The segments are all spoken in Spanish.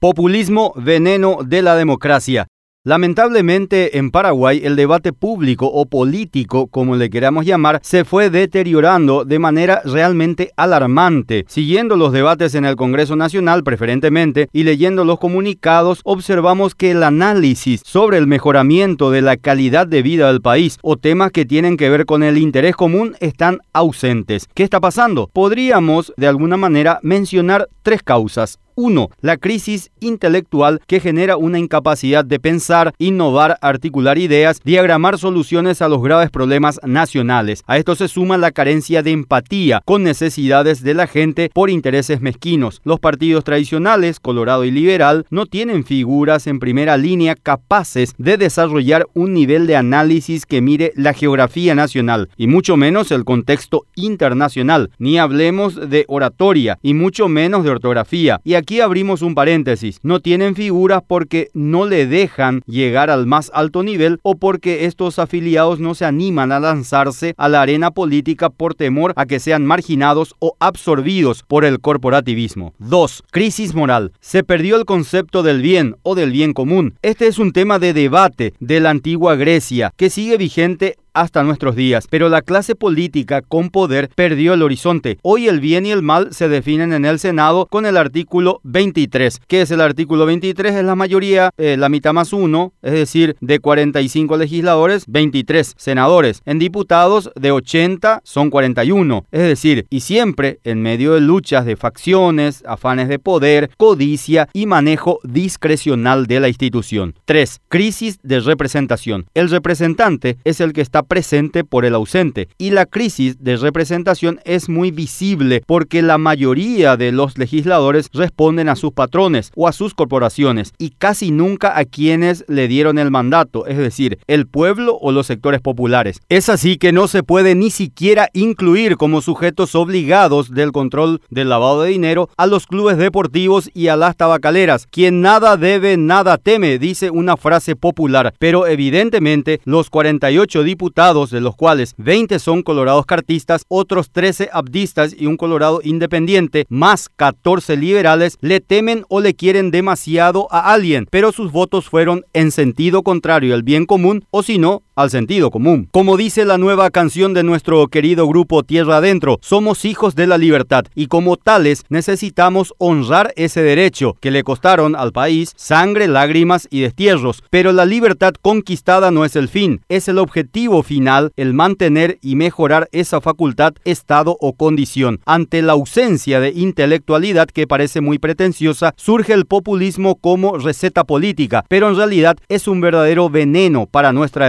Populismo, veneno de la democracia. Lamentablemente en Paraguay el debate público o político, como le queramos llamar, se fue deteriorando de manera realmente alarmante. Siguiendo los debates en el Congreso Nacional preferentemente y leyendo los comunicados, observamos que el análisis sobre el mejoramiento de la calidad de vida del país o temas que tienen que ver con el interés común están ausentes. ¿Qué está pasando? Podríamos de alguna manera mencionar tres causas. Uno, la crisis intelectual que genera una incapacidad de pensar, innovar, articular ideas, diagramar soluciones a los graves problemas nacionales. A esto se suma la carencia de empatía con necesidades de la gente por intereses mezquinos. Los partidos tradicionales, Colorado y Liberal, no tienen figuras en primera línea capaces de desarrollar un nivel de análisis que mire la geografía nacional y mucho menos el contexto internacional. Ni hablemos de oratoria y mucho menos de ortografía. Y abrimos un paréntesis. No tienen figuras porque no le dejan llegar al más alto nivel o porque estos afiliados no se animan a lanzarse a la arena política por temor a que sean marginados o absorbidos por el corporativismo. 2. Crisis moral. Se perdió el concepto del bien o del bien común. Este es un tema de debate de la antigua Grecia que sigue vigente hasta nuestros días, pero la clase política con poder perdió el horizonte. Hoy el bien y el mal se definen en el Senado con el artículo 23. ¿Qué es el artículo 23? Es la mayoría, eh, la mitad más uno, es decir, de 45 legisladores, 23 senadores. En diputados, de 80 son 41. Es decir, y siempre en medio de luchas de facciones, afanes de poder, codicia y manejo discrecional de la institución. 3. Crisis de representación. El representante es el que está presente por el ausente. Y la crisis de representación es muy visible porque la mayoría de los legisladores responden a sus patrones o a sus corporaciones y casi nunca a quienes le dieron el mandato, es decir, el pueblo o los sectores populares. Es así que no se puede ni siquiera incluir como sujetos obligados del control del lavado de dinero a los clubes deportivos y a las tabacaleras. Quien nada debe, nada teme, dice una frase popular, pero evidentemente los 48 diputados de los cuales 20 son colorados cartistas, otros 13 abdistas y un colorado independiente, más 14 liberales, le temen o le quieren demasiado a alguien, pero sus votos fueron en sentido contrario al bien común o si no, al sentido común. Como dice la nueva canción de nuestro querido grupo Tierra Adentro, somos hijos de la libertad y como tales necesitamos honrar ese derecho que le costaron al país sangre, lágrimas y destierros. Pero la libertad conquistada no es el fin, es el objetivo final el mantener y mejorar esa facultad, estado o condición. Ante la ausencia de intelectualidad que parece muy pretenciosa, surge el populismo como receta política, pero en realidad es un verdadero veneno para nuestra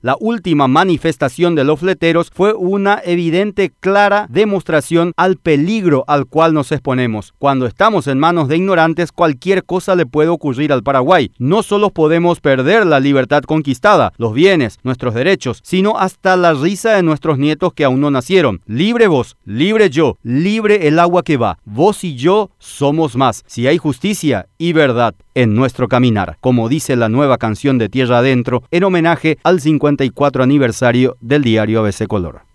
La última manifestación de los fleteros fue una evidente, clara demostración al peligro al cual nos exponemos. Cuando estamos en manos de ignorantes, cualquier cosa le puede ocurrir al Paraguay. No solo podemos perder la libertad conquistada, los bienes, nuestros derechos, sino hasta la risa de nuestros nietos que aún no nacieron. Libre vos, libre yo, libre el agua que va. Vos y yo somos más. Si hay justicia y verdad en nuestro caminar, como dice la nueva canción de Tierra Adentro, en homenaje al 54 aniversario del diario ABC Color.